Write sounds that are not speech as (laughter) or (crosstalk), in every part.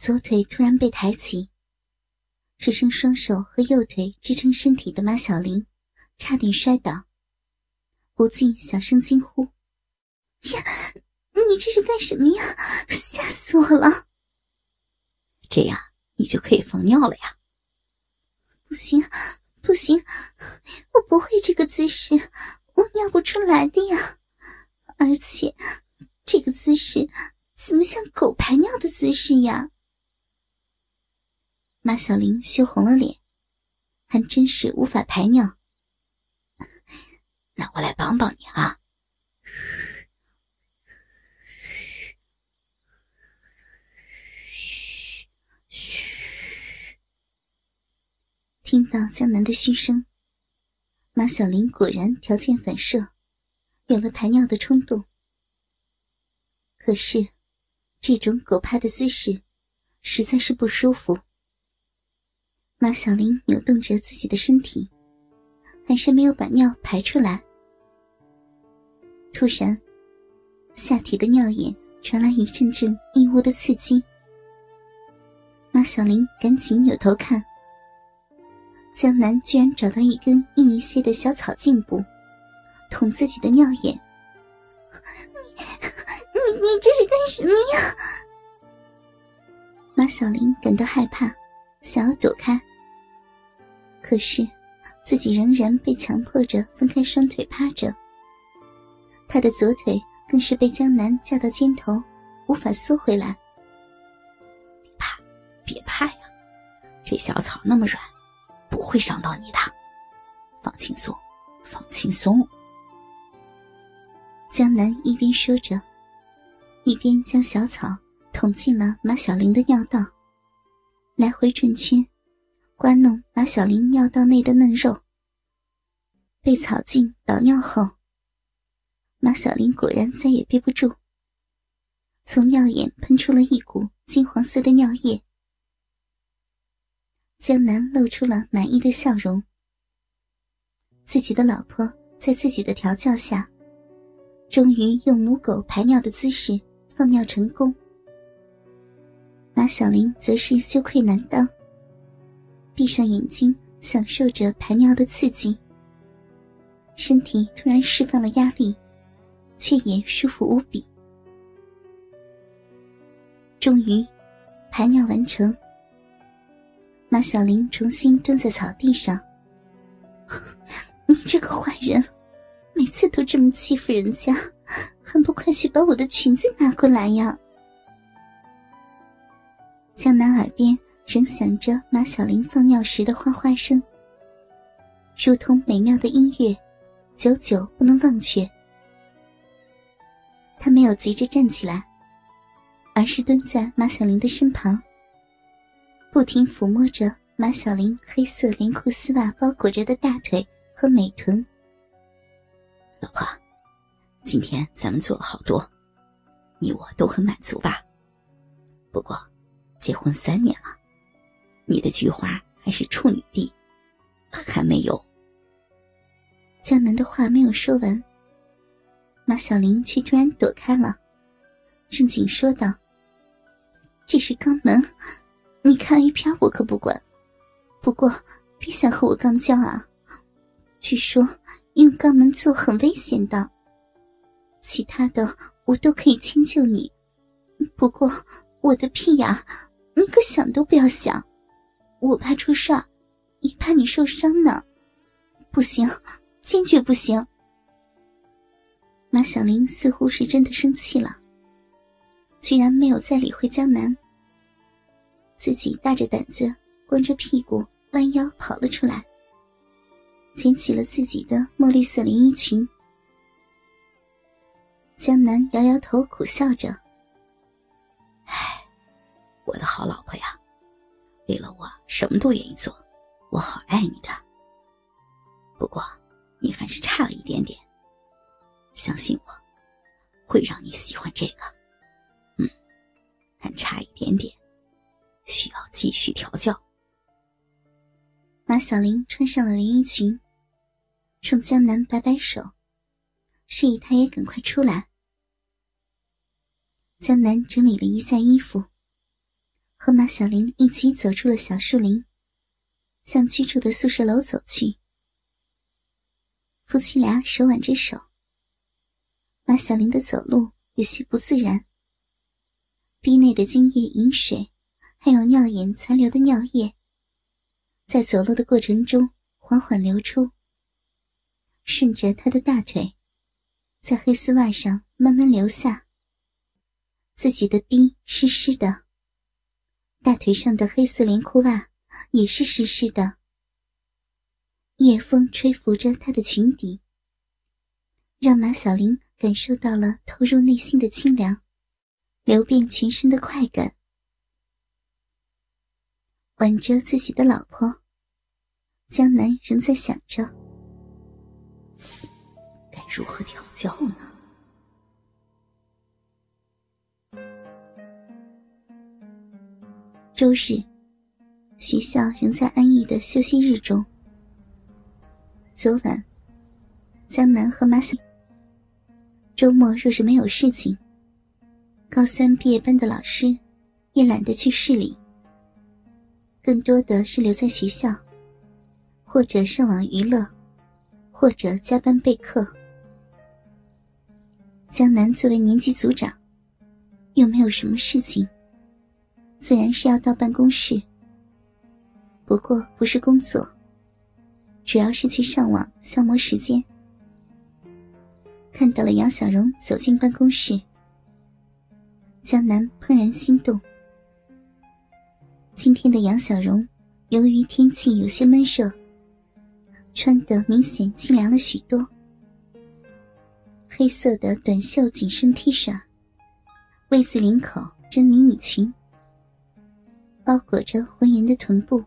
左腿突然被抬起，只剩双手和右腿支撑身体的马小玲，差点摔倒，不禁小声惊呼：“呀，你这是干什么呀？吓死我了！”这样你就可以放尿了呀。不行，不行，我不会这个姿势，我尿不出来的呀。而且，这个姿势怎么像狗排尿的姿势呀？马小玲羞红了脸，还真是无法排尿。(laughs) 那我来帮帮你啊！嘘。嘘听到江南的嘘声，马小玲果然条件反射，有了排尿的冲动。可是，这种狗趴的姿势实在是不舒服。马小玲扭动着自己的身体，还是没有把尿排出来。突然，下体的尿眼传来一阵阵异物的刺激。马小玲赶紧扭头看。江南居然找到一根硬一些的小草茎部，捅自己的尿眼。你 (laughs) 你你这是干什么呀？马小玲感到害怕，想要躲开，可是自己仍然被强迫着分开双腿趴着。他的左腿更是被江南架到肩头，无法缩回来。别怕，别怕呀，这小草那么软。不会伤到你的，放轻松，放轻松。江南一边说着，一边将小草捅进了马小玲的尿道，来回转圈，刮弄马小玲尿道内的嫩肉。被草茎导尿后，马小玲果然再也憋不住，从尿眼喷出了一股金黄色的尿液。江南露出了满意的笑容。自己的老婆在自己的调教下，终于用母狗排尿的姿势放尿成功。马小玲则是羞愧难当，闭上眼睛享受着排尿的刺激，身体突然释放了压力，却也舒服无比。终于，排尿完成。马小玲重新蹲在草地上。(laughs) 你这个坏人，每次都这么欺负人家，还不快去把我的裙子拿过来呀！江南耳边仍响着马小玲放尿时的哗哗声，如同美妙的音乐，久久不能忘却。他没有急着站起来，而是蹲在马小玲的身旁。不停抚摸着马小玲黑色连裤丝袜包裹着的大腿和美臀。老婆，今天咱们做了好多，你我都很满足吧？不过，结婚三年了，你的菊花还是处女地，还没有。江南的话没有说完，马小玲却突然躲开了，正经说道：“这是肛门。”你看 A 片我可不管，不过别想和我刚交啊！据说用肛门做很危险的，其他的我都可以迁就你，不过我的屁呀，你可想都不要想，我怕出事儿，也怕你受伤呢，不行，坚决不行！马小玲似乎是真的生气了，居然没有再理会江南。自己大着胆子，光着屁股弯腰跑了出来，捡起了自己的墨绿色连衣裙。江南摇摇头，苦笑着：“唉，我的好老婆呀，为了我什么都愿意做，我好爱你的。不过你还是差了一点点，相信我，会让你喜欢这个。嗯，还差一点点。”需要继续调教。马小玲穿上了连衣裙，冲江南摆摆手，示意他也赶快出来。江南整理了一下衣服，和马小玲一起走出了小树林，向居住的宿舍楼走去。夫妻俩手挽着手。马小玲的走路有些不自然，鼻内的精液饮水，还有尿眼残留的尿液，在走路的过程中缓缓流出，顺着她的大腿，在黑丝袜上慢慢流下。自己的逼湿湿的，大腿上的黑色连裤袜也是湿湿的。夜风吹拂着她的裙底，让马小玲感受到了投入内心的清凉，流遍全身的快感。挽着自己的老婆，江南仍在想着该如何调教呢？周日，学校仍在安逸的休息日中。昨晚，江南和马小周末若是没有事情，高三毕业班的老师也懒得去市里，更多的是留在学校，或者上网娱乐，或者加班备课。江南作为年级组长，又没有什么事情，自然是要到办公室。不过不是工作。主要是去上网消磨时间。看到了杨小荣走进办公室，江南怦然心动。今天的杨小荣，由于天气有些闷热，穿得明显清凉了许多。黑色的短袖紧身 T 恤，V 字领口真迷你裙，包裹着浑圆的臀部。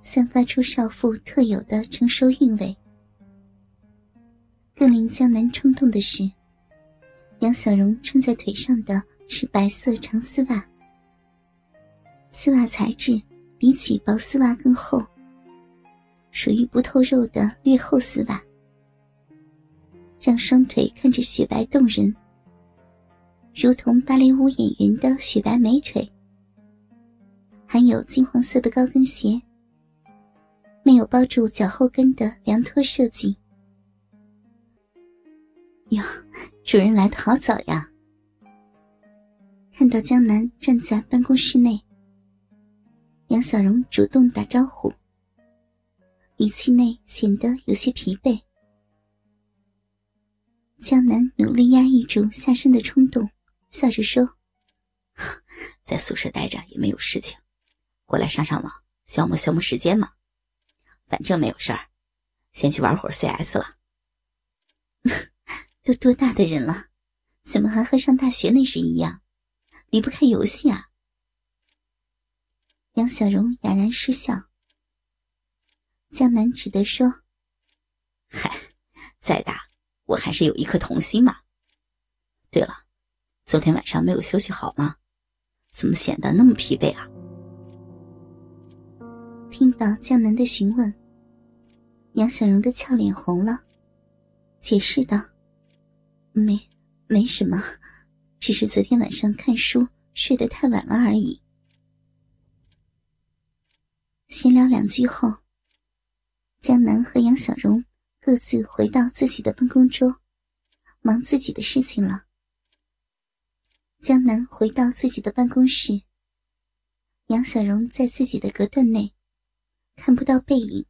散发出少妇特有的成熟韵味。更令江南冲动的是，杨小荣穿在腿上的是白色长丝袜，丝袜材质比起薄丝袜更厚，属于不透肉的略厚丝袜，让双腿看着雪白动人，如同芭蕾舞演员的雪白美腿。还有金黄色的高跟鞋。没有包住脚后跟的凉拖设计。哟，主人来的好早呀！看到江南站在办公室内，杨小荣主动打招呼，语气内显得有些疲惫。江南努力压抑住下身的冲动，笑着说：“ (laughs) 在宿舍待着也没有事情，过来上上网，消磨消磨时间嘛。”反正没有事儿，先去玩会儿 CS 了。(laughs) 都多大的人了，怎么还和上大学那时一样，离不开游戏啊？杨小荣哑然失笑。江南只得说：“嗨，再大我还是有一颗童心嘛。对了，昨天晚上没有休息好吗？怎么显得那么疲惫啊？”听到江南的询问。杨小荣的俏脸红了，解释道：“没，没什么，只是昨天晚上看书睡得太晚了而已。”闲聊两句后，江南和杨小荣各自回到自己的办公桌，忙自己的事情了。江南回到自己的办公室，杨小荣在自己的隔断内，看不到背影。